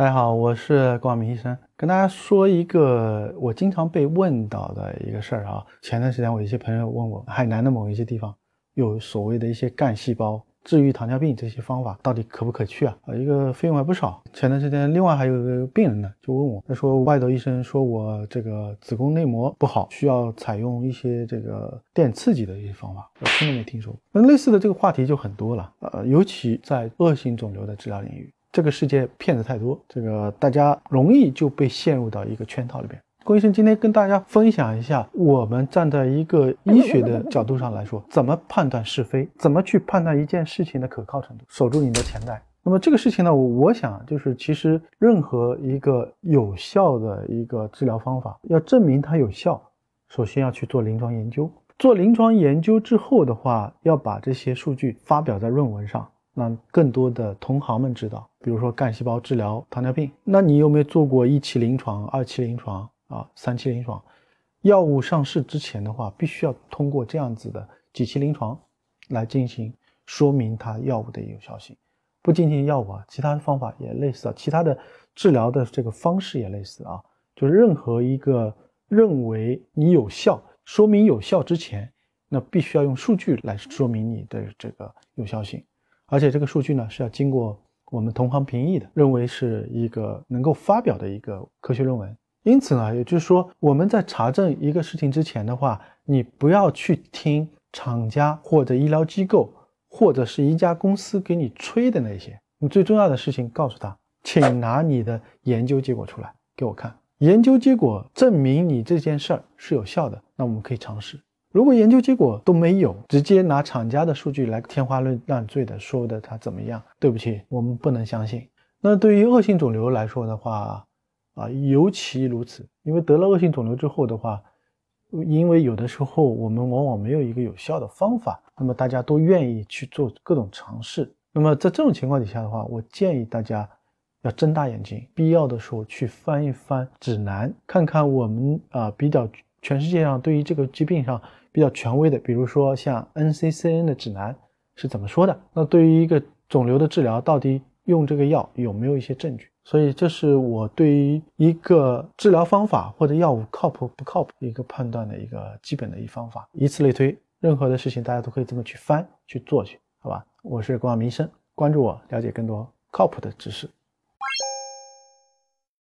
大家好，我是光明医生，跟大家说一个我经常被问到的一个事儿啊。前段时间我一些朋友问我，海南的某一些地方有所谓的一些干细胞治愈糖尿病这些方法到底可不可取啊？啊，一个费用还不少。前段时间另外还有一个病人呢，就问我，他说外头医生说我这个子宫内膜不好，需要采用一些这个电刺激的一些方法，我听都没听说过。那类似的这个话题就很多了，呃，尤其在恶性肿瘤的治疗领域。这个世界骗子太多，这个大家容易就被陷入到一个圈套里边。郭医生今天跟大家分享一下，我们站在一个医学的角度上来说，怎么判断是非，怎么去判断一件事情的可靠程度，守住你的钱袋。那么这个事情呢，我想就是其实任何一个有效的一个治疗方法，要证明它有效，首先要去做临床研究。做临床研究之后的话，要把这些数据发表在论文上。让更多的同行们知道，比如说干细胞治疗糖尿病，那你有没有做过一期临床、二期临床啊、三期临床？药物上市之前的话，必须要通过这样子的几期临床来进行说明它药物的有效性。不仅仅药物啊，其他的方法也类似啊，其他的治疗的这个方式也类似啊。就是任何一个认为你有效、说明有效之前，那必须要用数据来说明你的这个有效性。而且这个数据呢是要经过我们同行评议的，认为是一个能够发表的一个科学论文。因此呢，也就是说我们在查证一个事情之前的话，你不要去听厂家或者医疗机构或者是一家公司给你吹的那些。你最重要的事情告诉他，请拿你的研究结果出来给我看。研究结果证明你这件事儿是有效的，那我们可以尝试。如果研究结果都没有，直接拿厂家的数据来天花乱乱坠的说的它怎么样？对不起，我们不能相信。那对于恶性肿瘤来说的话，啊，尤其如此，因为得了恶性肿瘤之后的话，因为有的时候我们往往没有一个有效的方法，那么大家都愿意去做各种尝试。那么在这种情况底下的话，我建议大家要睁大眼睛，必要的时候去翻一翻指南，看看我们啊比较全世界上对于这个疾病上。比较权威的，比如说像 NCCN 的指南是怎么说的？那对于一个肿瘤的治疗，到底用这个药有没有一些证据？所以这是我对于一个治疗方法或者药物靠谱不靠谱一个判断的一个基本的一方法。以此类推，任何的事情大家都可以这么去翻去做去，好吧？我是光明医生，关注我，了解更多靠谱的知识。